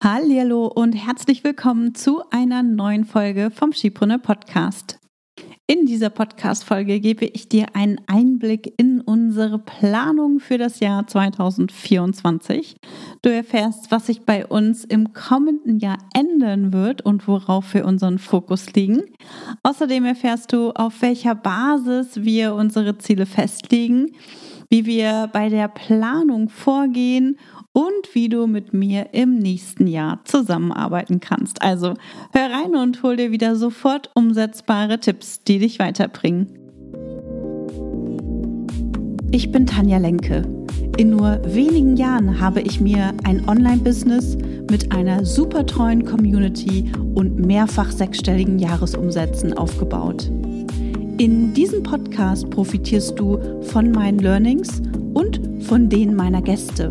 Hallo und herzlich willkommen zu einer neuen Folge vom Skibrunner Podcast. In dieser Podcast-Folge gebe ich dir einen Einblick in unsere Planung für das Jahr 2024. Du erfährst, was sich bei uns im kommenden Jahr ändern wird und worauf wir unseren Fokus legen. Außerdem erfährst du, auf welcher Basis wir unsere Ziele festlegen, wie wir bei der Planung vorgehen und wie du mit mir im nächsten Jahr zusammenarbeiten kannst. Also hör rein und hol dir wieder sofort umsetzbare Tipps, die dich weiterbringen. Ich bin Tanja Lenke. In nur wenigen Jahren habe ich mir ein Online-Business mit einer super treuen Community und mehrfach sechsstelligen Jahresumsätzen aufgebaut. In diesem Podcast profitierst du von meinen Learnings und von denen meiner Gäste.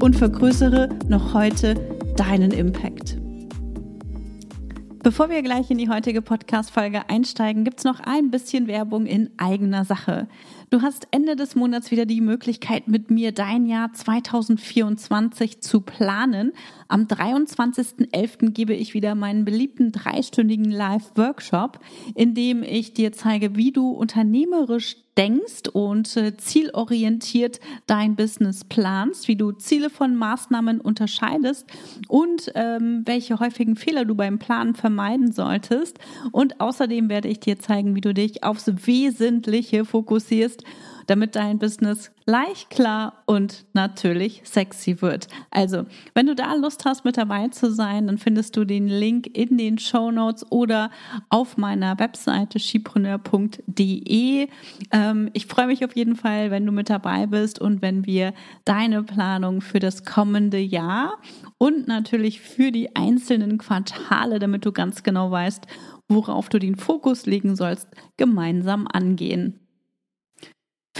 und vergrößere noch heute deinen Impact. Bevor wir gleich in die heutige Podcast-Folge einsteigen, gibt es noch ein bisschen Werbung in eigener Sache. Du hast Ende des Monats wieder die Möglichkeit, mit mir dein Jahr 2024 zu planen. Am 23.11. gebe ich wieder meinen beliebten dreistündigen Live-Workshop, in dem ich dir zeige, wie du unternehmerisch denkst und äh, zielorientiert dein Business planst, wie du Ziele von Maßnahmen unterscheidest und ähm, welche häufigen Fehler du beim Planen vermeiden solltest. Und außerdem werde ich dir zeigen, wie du dich aufs Wesentliche fokussierst damit dein Business leicht, klar und natürlich sexy wird. Also, wenn du da Lust hast, mit dabei zu sein, dann findest du den Link in den Show Notes oder auf meiner Webseite skipreneur.de. Ähm, ich freue mich auf jeden Fall, wenn du mit dabei bist und wenn wir deine Planung für das kommende Jahr und natürlich für die einzelnen Quartale, damit du ganz genau weißt, worauf du den Fokus legen sollst, gemeinsam angehen.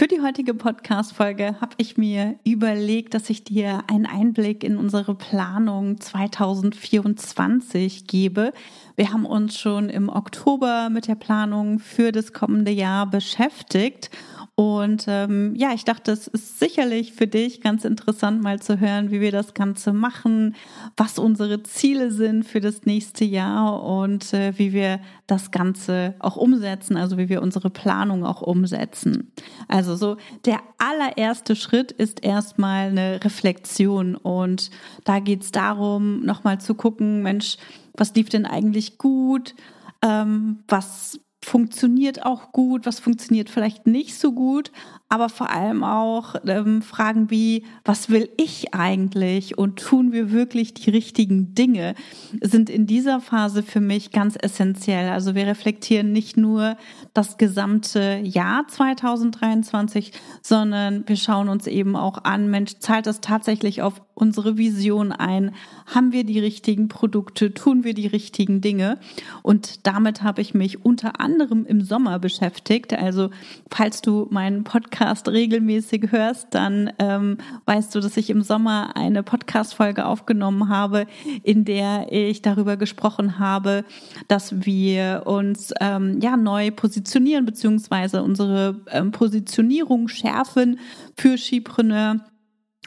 Für die heutige Podcast-Folge habe ich mir überlegt, dass ich dir einen Einblick in unsere Planung 2024 gebe. Wir haben uns schon im Oktober mit der Planung für das kommende Jahr beschäftigt und ähm, ja, ich dachte, es ist sicherlich für dich ganz interessant, mal zu hören, wie wir das Ganze machen, was unsere Ziele sind für das nächste Jahr und äh, wie wir das Ganze auch umsetzen, also wie wir unsere Planung auch umsetzen. Also so der allererste Schritt ist erstmal eine Reflexion und da geht es darum, nochmal zu gucken, Mensch, was lief denn eigentlich gut? Ähm, was funktioniert auch gut, was funktioniert vielleicht nicht so gut, aber vor allem auch ähm, Fragen wie, was will ich eigentlich und tun wir wirklich die richtigen Dinge, sind in dieser Phase für mich ganz essentiell. Also wir reflektieren nicht nur das gesamte Jahr 2023, sondern wir schauen uns eben auch an, Mensch, zahlt das tatsächlich auf unsere Vision ein? Haben wir die richtigen Produkte? Tun wir die richtigen Dinge? Und damit habe ich mich unter anderem im Sommer beschäftigt. Also falls du meinen Podcast regelmäßig hörst, dann ähm, weißt du, dass ich im Sommer eine Podcast-Folge aufgenommen habe, in der ich darüber gesprochen habe, dass wir uns ähm, ja neu positionieren beziehungsweise unsere ähm, Positionierung schärfen für Skipreneur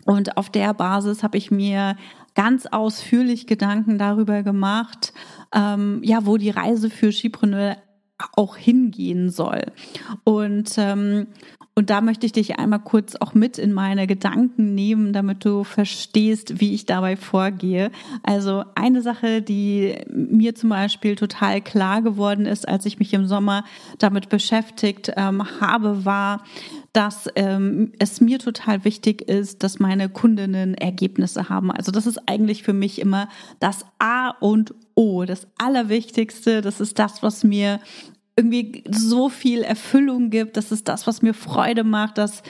und auf der Basis habe ich mir ganz ausführlich Gedanken darüber gemacht, ähm, ja, wo die Reise für Skipreneur auch hingehen soll. Und, ähm, und da möchte ich dich einmal kurz auch mit in meine Gedanken nehmen, damit du verstehst, wie ich dabei vorgehe. Also eine Sache, die mir zum Beispiel total klar geworden ist, als ich mich im Sommer damit beschäftigt ähm, habe, war, dass ähm, es mir total wichtig ist, dass meine Kundinnen Ergebnisse haben. Also das ist eigentlich für mich immer das A und O, das Allerwichtigste. Das ist das, was mir irgendwie so viel Erfüllung gibt. Das ist das, was mir Freude macht, dass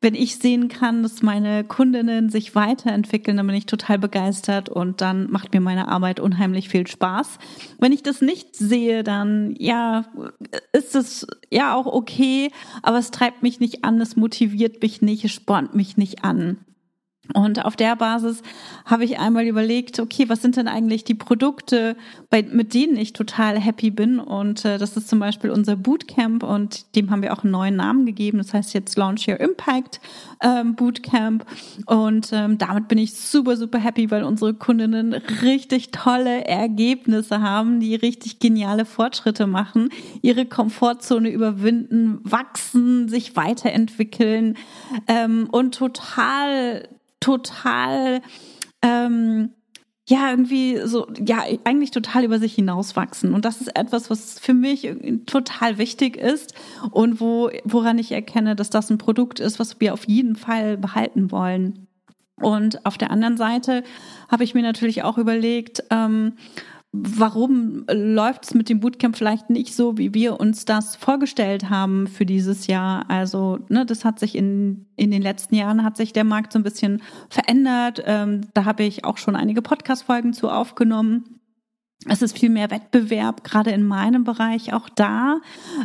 wenn ich sehen kann, dass meine Kundinnen sich weiterentwickeln, dann bin ich total begeistert und dann macht mir meine Arbeit unheimlich viel Spaß. Wenn ich das nicht sehe, dann ja, ist es ja auch okay, aber es treibt mich nicht an, es motiviert mich nicht, es spornt mich nicht an. Und auf der Basis habe ich einmal überlegt, okay, was sind denn eigentlich die Produkte, bei, mit denen ich total happy bin? Und äh, das ist zum Beispiel unser Bootcamp und dem haben wir auch einen neuen Namen gegeben. Das heißt jetzt Launch Your Impact ähm, Bootcamp. Und ähm, damit bin ich super, super happy, weil unsere Kundinnen richtig tolle Ergebnisse haben, die richtig geniale Fortschritte machen, ihre Komfortzone überwinden, wachsen, sich weiterentwickeln ähm, und total total ähm, ja, irgendwie so, ja, eigentlich total über sich hinauswachsen. Und das ist etwas, was für mich total wichtig ist und wo, woran ich erkenne, dass das ein Produkt ist, was wir auf jeden Fall behalten wollen. Und auf der anderen Seite habe ich mir natürlich auch überlegt, ähm, warum läuft es mit dem Bootcamp vielleicht nicht so, wie wir uns das vorgestellt haben für dieses Jahr? Also, ne, das hat sich in, in den letzten Jahren hat sich der Markt so ein bisschen verändert. Ähm, da habe ich auch schon einige Podcast-Folgen zu aufgenommen. Es ist viel mehr Wettbewerb, gerade in meinem Bereich auch da.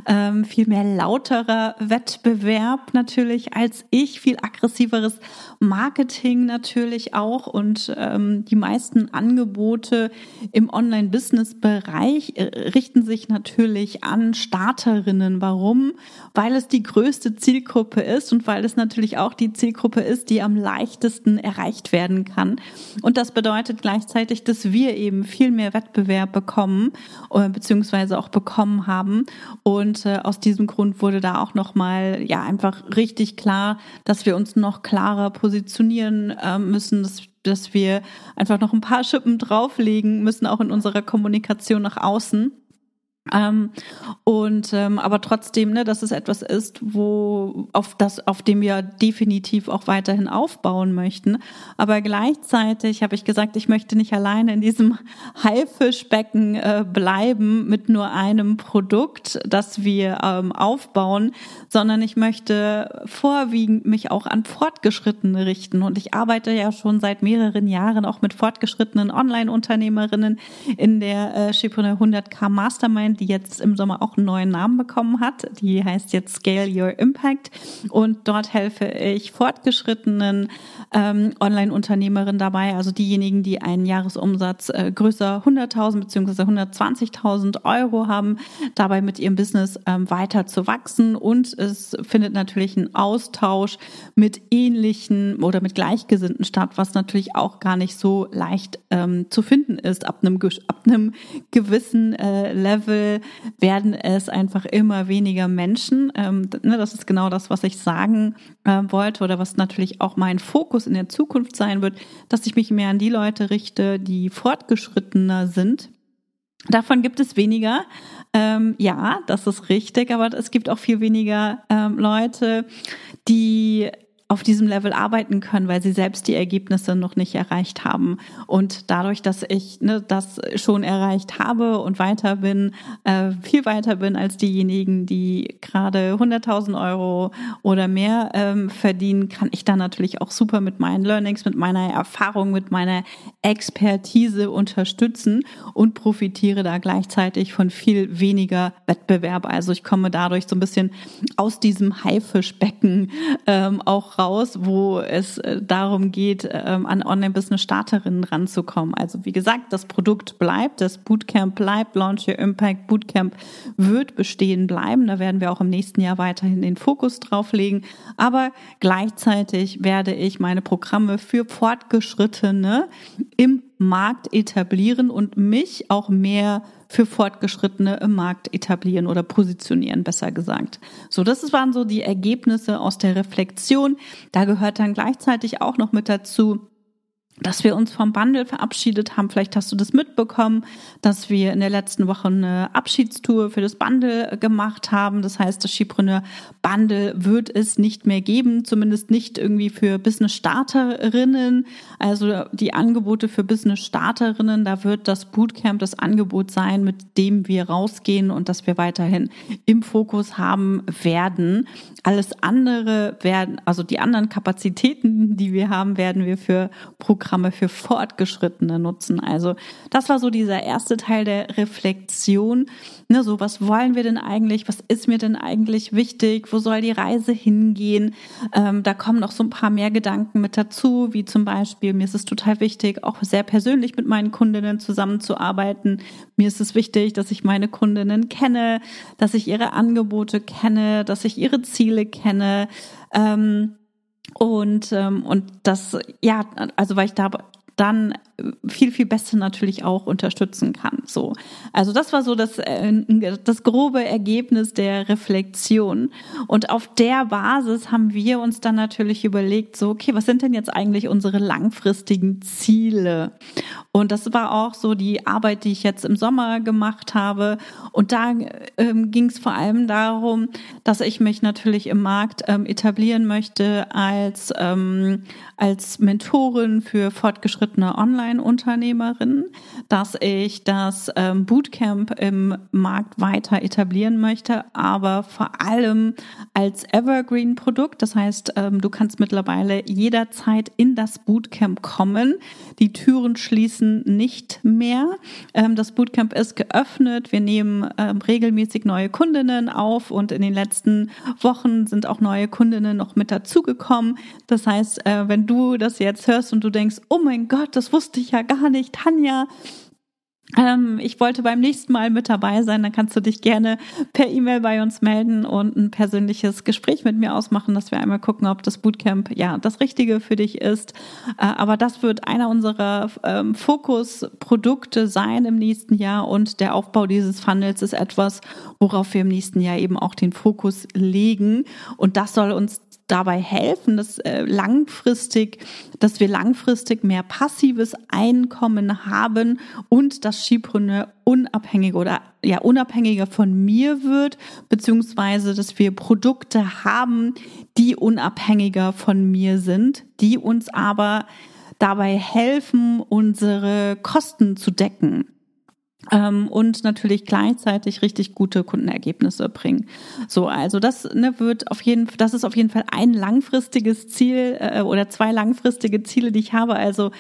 Ähm, viel mehr lauterer Wettbewerb natürlich als ich, viel aggressiveres Marketing natürlich auch und ähm, die meisten Angebote im Online-Business-Bereich äh, richten sich natürlich an Starterinnen. Warum? Weil es die größte Zielgruppe ist und weil es natürlich auch die Zielgruppe ist, die am leichtesten erreicht werden kann. Und das bedeutet gleichzeitig, dass wir eben viel mehr Wettbewerb Wettbewerb bekommen äh, beziehungsweise auch bekommen haben. Und äh, aus diesem Grund wurde da auch nochmal ja einfach richtig klar, dass wir uns noch klarer positionieren äh, müssen, dass dass wir einfach noch ein paar Schippen drauflegen müssen, auch in unserer Kommunikation nach außen. Ähm, und ähm, aber trotzdem, ne, dass es etwas ist, wo auf das, auf dem wir definitiv auch weiterhin aufbauen möchten. Aber gleichzeitig habe ich gesagt, ich möchte nicht alleine in diesem Haifischbecken äh, bleiben mit nur einem Produkt, das wir ähm, aufbauen, sondern ich möchte vorwiegend mich auch an Fortgeschrittene richten. Und ich arbeite ja schon seit mehreren Jahren auch mit fortgeschrittenen Online-Unternehmerinnen in der äh, Schipone 100k Mastermind die jetzt im Sommer auch einen neuen Namen bekommen hat. Die heißt jetzt Scale Your Impact und dort helfe ich fortgeschrittenen ähm, Online-Unternehmerinnen dabei, also diejenigen, die einen Jahresumsatz äh, größer 100.000 bzw. 120.000 Euro haben, dabei mit ihrem Business ähm, weiter zu wachsen und es findet natürlich ein Austausch mit ähnlichen oder mit Gleichgesinnten statt, was natürlich auch gar nicht so leicht ähm, zu finden ist ab einem, ab einem gewissen äh, Level werden es einfach immer weniger Menschen. Ähm, ne, das ist genau das, was ich sagen äh, wollte oder was natürlich auch mein Fokus in der Zukunft sein wird, dass ich mich mehr an die Leute richte, die fortgeschrittener sind. Davon gibt es weniger. Ähm, ja, das ist richtig, aber es gibt auch viel weniger ähm, Leute, die auf diesem Level arbeiten können, weil sie selbst die Ergebnisse noch nicht erreicht haben. Und dadurch, dass ich ne, das schon erreicht habe und weiter bin, äh, viel weiter bin als diejenigen, die gerade 100.000 Euro oder mehr ähm, verdienen, kann ich da natürlich auch super mit meinen Learnings, mit meiner Erfahrung, mit meiner Expertise unterstützen und profitiere da gleichzeitig von viel weniger Wettbewerb. Also ich komme dadurch so ein bisschen aus diesem Haifischbecken ähm, auch raus, wo es äh, darum geht, ähm, an Online-Business-Starterinnen ranzukommen. Also wie gesagt, das Produkt bleibt, das Bootcamp bleibt, Launch Your Impact Bootcamp wird bestehen bleiben. Da werden wir auch im nächsten Jahr weiterhin den Fokus drauf legen. Aber gleichzeitig werde ich meine Programme für Fortgeschrittene im Markt etablieren und mich auch mehr für Fortgeschrittene im Markt etablieren oder positionieren, besser gesagt. So, das waren so die Ergebnisse aus der Reflexion. Da gehört dann gleichzeitig auch noch mit dazu, dass wir uns vom Bundle verabschiedet haben. Vielleicht hast du das mitbekommen, dass wir in der letzten Woche eine Abschiedstour für das Bundle gemacht haben. Das heißt, das Skipreneur Bundle wird es nicht mehr geben, zumindest nicht irgendwie für Business Starterinnen. Also die Angebote für Business Starterinnen, da wird das Bootcamp das Angebot sein, mit dem wir rausgehen und das wir weiterhin im Fokus haben werden. Alles andere werden, also die anderen Kapazitäten, die wir haben, werden wir für Programme Programme für Fortgeschrittene nutzen. Also das war so dieser erste Teil der Reflexion. Ne, so was wollen wir denn eigentlich? Was ist mir denn eigentlich wichtig? Wo soll die Reise hingehen? Ähm, da kommen noch so ein paar mehr Gedanken mit dazu, wie zum Beispiel, mir ist es total wichtig, auch sehr persönlich mit meinen Kundinnen zusammenzuarbeiten. Mir ist es wichtig, dass ich meine Kundinnen kenne, dass ich ihre Angebote kenne, dass ich ihre Ziele kenne. Ähm, und, ähm, und das, ja, also weil ich da dann viel, viel besser natürlich auch unterstützen kann. So. Also das war so das, äh, das grobe Ergebnis der Reflexion. Und auf der Basis haben wir uns dann natürlich überlegt, so, okay, was sind denn jetzt eigentlich unsere langfristigen Ziele? Und das war auch so die Arbeit, die ich jetzt im Sommer gemacht habe. Und da ähm, ging es vor allem darum, dass ich mich natürlich im Markt ähm, etablieren möchte als, ähm, als Mentorin für fortgeschrittene Online-Unternehmerinnen, dass ich das ähm, Bootcamp im Markt weiter etablieren möchte, aber vor allem als Evergreen-Produkt. Das heißt, ähm, du kannst mittlerweile jederzeit in das Bootcamp kommen. Die Türen schließen nicht mehr. Ähm, das Bootcamp ist geöffnet. Wir nehmen ähm, regelmäßig neue Kundinnen auf und in den letzten Wochen sind auch neue Kundinnen noch mit dazugekommen. Das heißt, äh, wenn du das jetzt hörst und du denkst, oh mein Gott, das wusste ich ja gar nicht, Tanja, ähm, ich wollte beim nächsten Mal mit dabei sein, dann kannst du dich gerne per E-Mail bei uns melden und ein persönliches Gespräch mit mir ausmachen, dass wir einmal gucken, ob das Bootcamp ja das Richtige für dich ist. Äh, aber das wird einer unserer ähm, Fokusprodukte sein im nächsten Jahr und der Aufbau dieses Funnels ist etwas, worauf wir im nächsten Jahr eben auch den Fokus legen. Und das soll uns dabei helfen, dass äh, langfristig, dass wir langfristig mehr passives Einkommen haben und das Skipreneur unabhängiger oder ja unabhängiger von mir wird, beziehungsweise dass wir Produkte haben, die unabhängiger von mir sind, die uns aber dabei helfen, unsere Kosten zu decken und natürlich gleichzeitig richtig gute Kundenergebnisse bringen. So, also das ne, wird auf jeden, das ist auf jeden Fall ein langfristiges Ziel äh, oder zwei langfristige Ziele, die ich habe. Also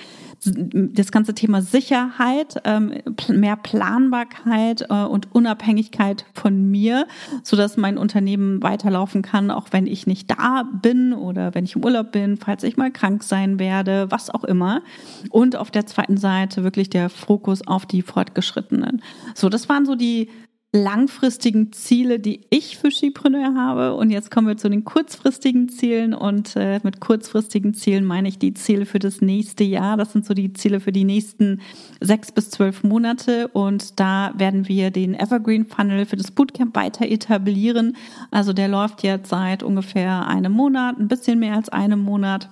das ganze Thema Sicherheit, ähm, mehr Planbarkeit äh, und Unabhängigkeit von mir, so dass mein Unternehmen weiterlaufen kann, auch wenn ich nicht da bin oder wenn ich im Urlaub bin, falls ich mal krank sein werde, was auch immer. Und auf der zweiten Seite wirklich der Fokus auf die Fortgeschrittenen. So, das waren so die langfristigen Ziele, die ich für Skipreneur habe. Und jetzt kommen wir zu den kurzfristigen Zielen. Und äh, mit kurzfristigen Zielen meine ich die Ziele für das nächste Jahr. Das sind so die Ziele für die nächsten sechs bis zwölf Monate. Und da werden wir den Evergreen Funnel für das Bootcamp weiter etablieren. Also der läuft jetzt seit ungefähr einem Monat, ein bisschen mehr als einem Monat.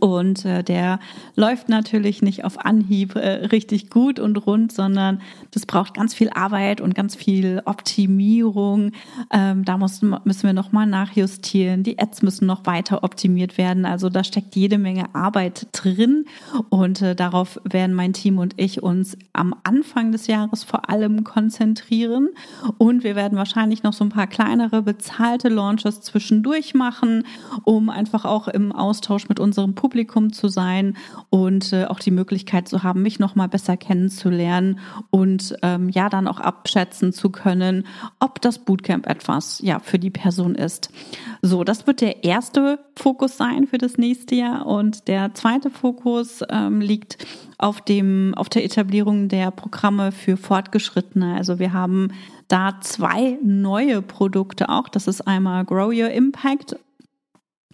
Und äh, der läuft natürlich nicht auf Anhieb äh, richtig gut und rund, sondern das braucht ganz viel Arbeit und ganz viel Optimierung. Ähm, da muss, müssen wir nochmal nachjustieren. Die Ads müssen noch weiter optimiert werden. Also da steckt jede Menge Arbeit drin. Und äh, darauf werden mein Team und ich uns am Anfang des Jahres vor allem konzentrieren. Und wir werden wahrscheinlich noch so ein paar kleinere bezahlte Launches zwischendurch machen, um einfach auch im Austausch mit unserem Publikum zu sein und äh, auch die Möglichkeit zu haben, mich noch mal besser kennenzulernen und ähm, ja dann auch abschätzen zu können, ob das Bootcamp etwas ja für die Person ist. So, das wird der erste Fokus sein für das nächste Jahr und der zweite Fokus ähm, liegt auf dem auf der Etablierung der Programme für Fortgeschrittene. Also wir haben da zwei neue Produkte auch. Das ist einmal Grow Your Impact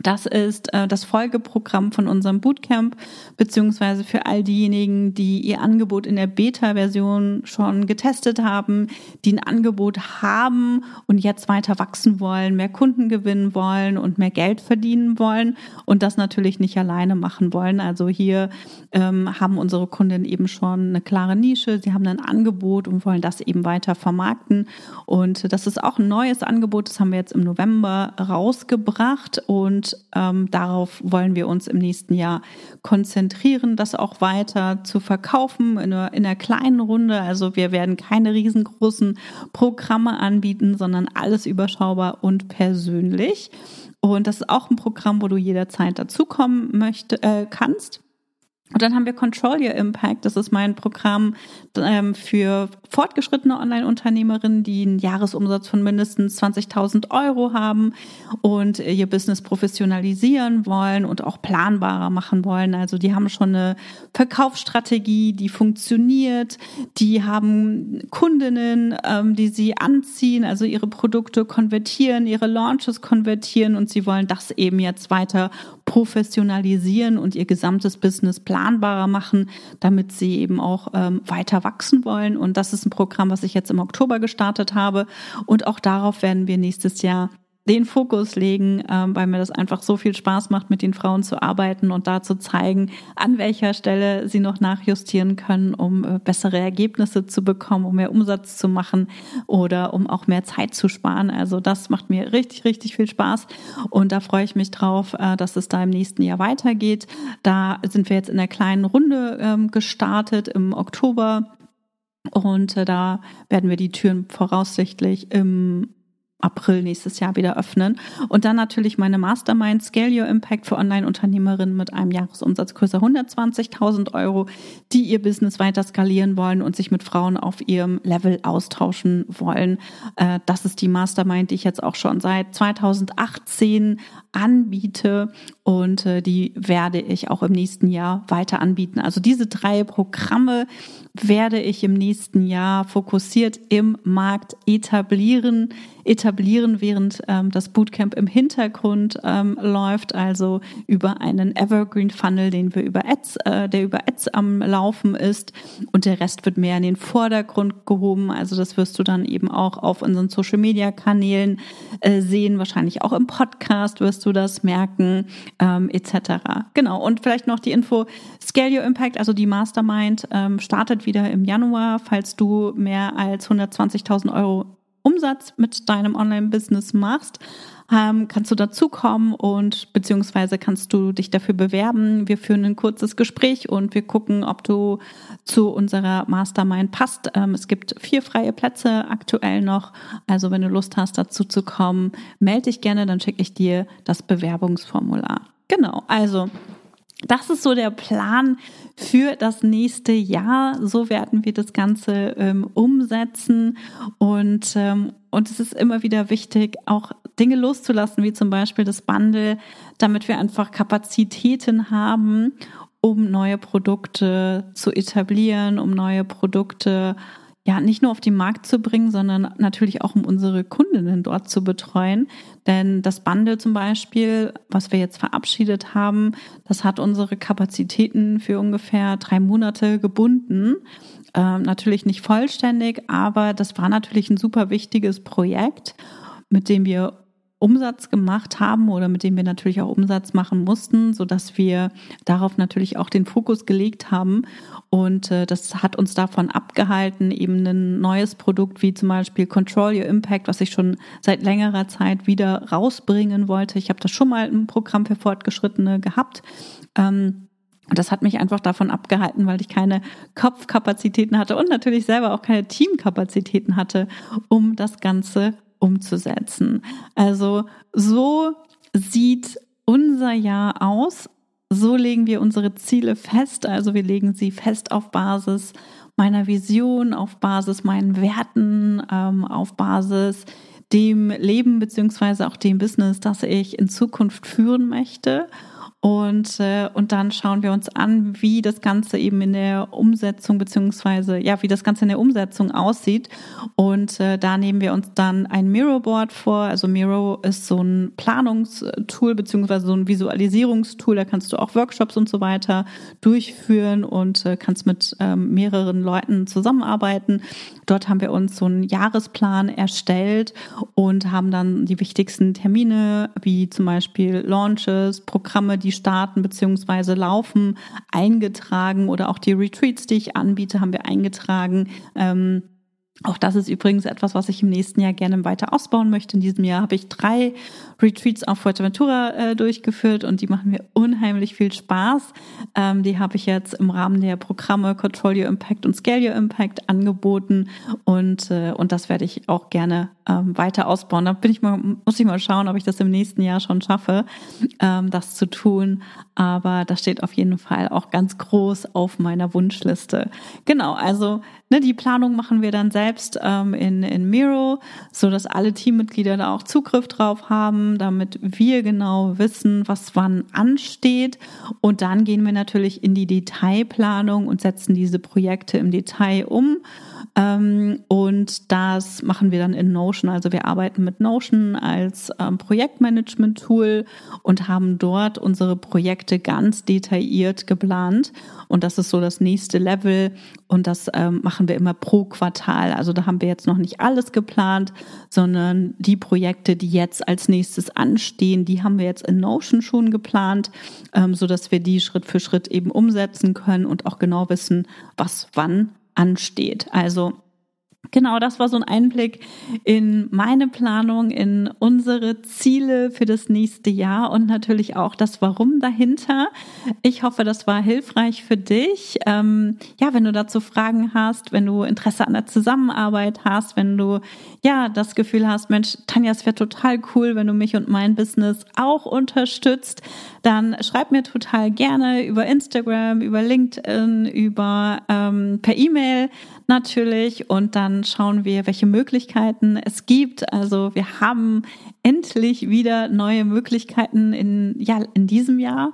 Das ist äh, das Folgeprogramm von unserem Bootcamp, beziehungsweise für all diejenigen, die ihr Angebot in der Beta-Version schon getestet haben, die ein Angebot haben und jetzt weiter wachsen wollen, mehr Kunden gewinnen wollen und mehr Geld verdienen wollen und das natürlich nicht alleine machen wollen. Also hier ähm, haben unsere Kunden eben schon eine klare Nische, sie haben ein Angebot und wollen das eben weiter vermarkten. Und das ist auch ein neues Angebot, das haben wir jetzt im November rausgebracht und und ähm, darauf wollen wir uns im nächsten Jahr konzentrieren, das auch weiter zu verkaufen in einer, in einer kleinen Runde. Also wir werden keine riesengroßen Programme anbieten, sondern alles überschaubar und persönlich. Und das ist auch ein Programm, wo du jederzeit dazukommen möchte, äh, kannst. Und dann haben wir Control Your Impact. Das ist mein Programm ähm, für fortgeschrittene Online-Unternehmerinnen, die einen Jahresumsatz von mindestens 20.000 Euro haben und ihr Business professionalisieren wollen und auch planbarer machen wollen. Also die haben schon eine Verkaufsstrategie, die funktioniert. Die haben Kundinnen, ähm, die sie anziehen, also ihre Produkte konvertieren, ihre Launches konvertieren und sie wollen das eben jetzt weiter professionalisieren und ihr gesamtes Business planbarer machen, damit sie eben auch ähm, weiter wachsen wollen. Und das ist Programm, was ich jetzt im Oktober gestartet habe. Und auch darauf werden wir nächstes Jahr den Fokus legen, ähm, weil mir das einfach so viel Spaß macht, mit den Frauen zu arbeiten und da zu zeigen, an welcher Stelle sie noch nachjustieren können, um äh, bessere Ergebnisse zu bekommen, um mehr Umsatz zu machen oder um auch mehr Zeit zu sparen. Also das macht mir richtig, richtig viel Spaß und da freue ich mich drauf, äh, dass es da im nächsten Jahr weitergeht. Da sind wir jetzt in der kleinen Runde ähm, gestartet im Oktober. Und äh, da werden wir die Türen voraussichtlich im April nächstes Jahr wieder öffnen. Und dann natürlich meine Mastermind Scale Your Impact für Online-Unternehmerinnen mit einem Jahresumsatz größer 120.000 Euro, die ihr Business weiter skalieren wollen und sich mit Frauen auf ihrem Level austauschen wollen. Äh, das ist die Mastermind, die ich jetzt auch schon seit 2018 anbiete und äh, die werde ich auch im nächsten Jahr weiter anbieten. Also diese drei Programme werde ich im nächsten Jahr fokussiert im Markt etablieren etablieren, während ähm, das Bootcamp im Hintergrund ähm, läuft, also über einen Evergreen Funnel, den wir über Ads, äh, der über Ads am Laufen ist und der Rest wird mehr in den Vordergrund gehoben. Also das wirst du dann eben auch auf unseren Social Media Kanälen äh, sehen, wahrscheinlich auch im Podcast wirst du das merken, ähm, etc. Genau. Und vielleicht noch die Info: Scale Your Impact, also die Mastermind, ähm, startet wieder im Januar. Falls du mehr als 120.000 Euro Umsatz mit deinem Online-Business machst, ähm, kannst du dazukommen und beziehungsweise kannst du dich dafür bewerben. Wir führen ein kurzes Gespräch und wir gucken, ob du zu unserer Mastermind passt. Ähm, es gibt vier freie Plätze aktuell noch. Also wenn du Lust hast, dazu zu kommen, melde dich gerne, dann schicke ich dir das Bewerbungsformular. Genau, also das ist so der Plan für das nächste Jahr. So werden wir das Ganze ähm, umsetzen. Und, ähm, und es ist immer wieder wichtig, auch Dinge loszulassen, wie zum Beispiel das Bundle, damit wir einfach Kapazitäten haben, um neue Produkte zu etablieren, um neue Produkte ja nicht nur auf den Markt zu bringen, sondern natürlich auch um unsere Kundinnen dort zu betreuen. Denn das Bundle zum Beispiel, was wir jetzt verabschiedet haben, das hat unsere Kapazitäten für ungefähr drei Monate gebunden. Ähm, natürlich nicht vollständig, aber das war natürlich ein super wichtiges Projekt, mit dem wir Umsatz gemacht haben oder mit dem wir natürlich auch Umsatz machen mussten, so dass wir darauf natürlich auch den Fokus gelegt haben. Und äh, das hat uns davon abgehalten, eben ein neues Produkt wie zum Beispiel Control Your Impact, was ich schon seit längerer Zeit wieder rausbringen wollte. Ich habe das schon mal im Programm für Fortgeschrittene gehabt. Ähm, das hat mich einfach davon abgehalten, weil ich keine Kopfkapazitäten hatte und natürlich selber auch keine Teamkapazitäten hatte, um das Ganze umzusetzen. Also so sieht unser Jahr aus. So legen wir unsere Ziele fest. Also wir legen sie fest auf Basis meiner Vision, auf Basis meinen Werten, ähm, auf Basis dem Leben beziehungsweise auch dem Business, das ich in Zukunft führen möchte. Und, äh, und dann schauen wir uns an, wie das Ganze eben in der Umsetzung beziehungsweise ja, wie das Ganze in der Umsetzung aussieht. Und äh, da nehmen wir uns dann ein Miro Board vor. Also Miro ist so ein Planungstool beziehungsweise so ein Visualisierungstool. Da kannst du auch Workshops und so weiter durchführen und äh, kannst mit ähm, mehreren Leuten zusammenarbeiten. Dort haben wir uns so einen Jahresplan erstellt und haben dann die wichtigsten Termine wie zum Beispiel Launches, Programme, die starten bzw. laufen, eingetragen oder auch die Retreats, die ich anbiete, haben wir eingetragen. Ähm, auch das ist übrigens etwas, was ich im nächsten Jahr gerne weiter ausbauen möchte. In diesem Jahr habe ich drei Retreats auf Fuerteventura äh, durchgeführt und die machen mir unheimlich viel Spaß. Ähm, die habe ich jetzt im Rahmen der Programme Control Your Impact und Scale Your Impact angeboten und, äh, und das werde ich auch gerne ähm, weiter ausbauen. Da bin ich mal, muss ich mal schauen, ob ich das im nächsten Jahr schon schaffe, ähm, das zu tun. Aber das steht auf jeden Fall auch ganz groß auf meiner Wunschliste. Genau, also ne, die Planung machen wir dann selbst ähm, in, in Miro, so dass alle Teammitglieder da auch Zugriff drauf haben, damit wir genau wissen, was wann ansteht. Und dann gehen wir natürlich in die Detailplanung und setzen diese Projekte im Detail um. Ähm, und das machen wir dann in Notion. Also wir arbeiten mit Notion als ähm, Projektmanagement-Tool und haben dort unsere Projekte ganz detailliert geplant. Und das ist so das nächste Level. Und das ähm, machen wir immer pro Quartal. Also da haben wir jetzt noch nicht alles geplant, sondern die Projekte, die jetzt als nächstes anstehen, die haben wir jetzt in Notion schon geplant, ähm, so dass wir die Schritt für Schritt eben umsetzen können und auch genau wissen, was wann ansteht. Also Genau, das war so ein Einblick in meine Planung, in unsere Ziele für das nächste Jahr und natürlich auch das Warum dahinter. Ich hoffe, das war hilfreich für dich. Ähm, ja, wenn du dazu Fragen hast, wenn du Interesse an der Zusammenarbeit hast, wenn du ja das Gefühl hast, Mensch, Tanja, es wäre total cool, wenn du mich und mein Business auch unterstützt, dann schreib mir total gerne über Instagram, über LinkedIn, über ähm, per E-Mail natürlich und dann schauen wir, welche Möglichkeiten es gibt. Also wir haben endlich wieder neue Möglichkeiten in, ja, in diesem Jahr,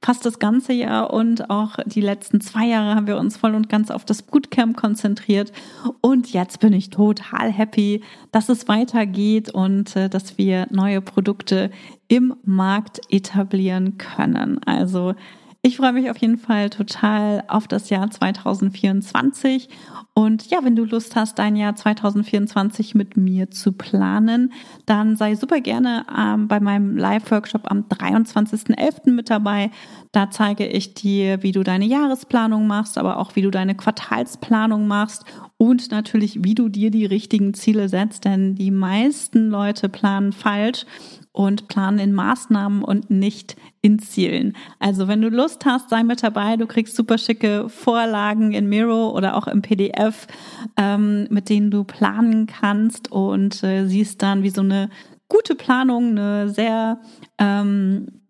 fast das ganze Jahr und auch die letzten zwei Jahre haben wir uns voll und ganz auf das Bootcamp konzentriert und jetzt bin ich total happy, dass es weitergeht und äh, dass wir neue Produkte im Markt etablieren können. Also ich freue mich auf jeden Fall total auf das Jahr 2024. Und ja, wenn du Lust hast, dein Jahr 2024 mit mir zu planen, dann sei super gerne ähm, bei meinem Live-Workshop am 23.11. mit dabei. Da zeige ich dir, wie du deine Jahresplanung machst, aber auch wie du deine Quartalsplanung machst und natürlich, wie du dir die richtigen Ziele setzt, denn die meisten Leute planen falsch und planen in Maßnahmen und nicht in Zielen. Also wenn du Lust hast, sei mit dabei. Du kriegst super schicke Vorlagen in Miro oder auch im PDF, ähm, mit denen du planen kannst und äh, siehst dann, wie so eine gute Planung, eine sehr ähm,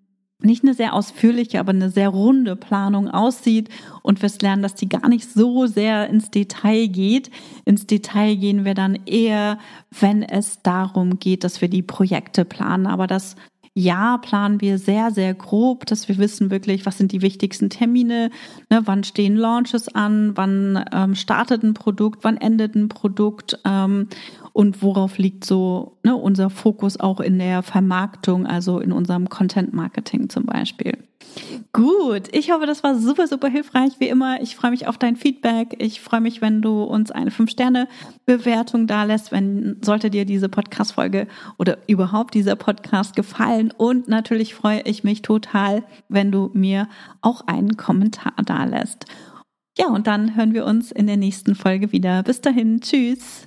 nicht eine sehr ausführliche, aber eine sehr runde Planung aussieht und wirst lernen, dass die gar nicht so sehr ins Detail geht. Ins Detail gehen wir dann eher, wenn es darum geht, dass wir die Projekte planen. Aber das Jahr planen wir sehr, sehr grob, dass wir wissen wirklich, was sind die wichtigsten Termine, ne, wann stehen Launches an, wann ähm, startet ein Produkt, wann endet ein Produkt ähm, und worauf liegt so ne, unser Fokus auch in der Vermarktung, also in unserem Content Marketing zum Beispiel. Gut, ich hoffe, das war super, super hilfreich. Wie immer, ich freue mich auf dein Feedback. Ich freue mich, wenn du uns eine 5-Sterne-Bewertung da lässt, wenn sollte dir diese Podcast-Folge oder überhaupt dieser Podcast gefallen. Und natürlich freue ich mich total, wenn du mir auch einen Kommentar da lässt. Ja, und dann hören wir uns in der nächsten Folge wieder. Bis dahin, tschüss.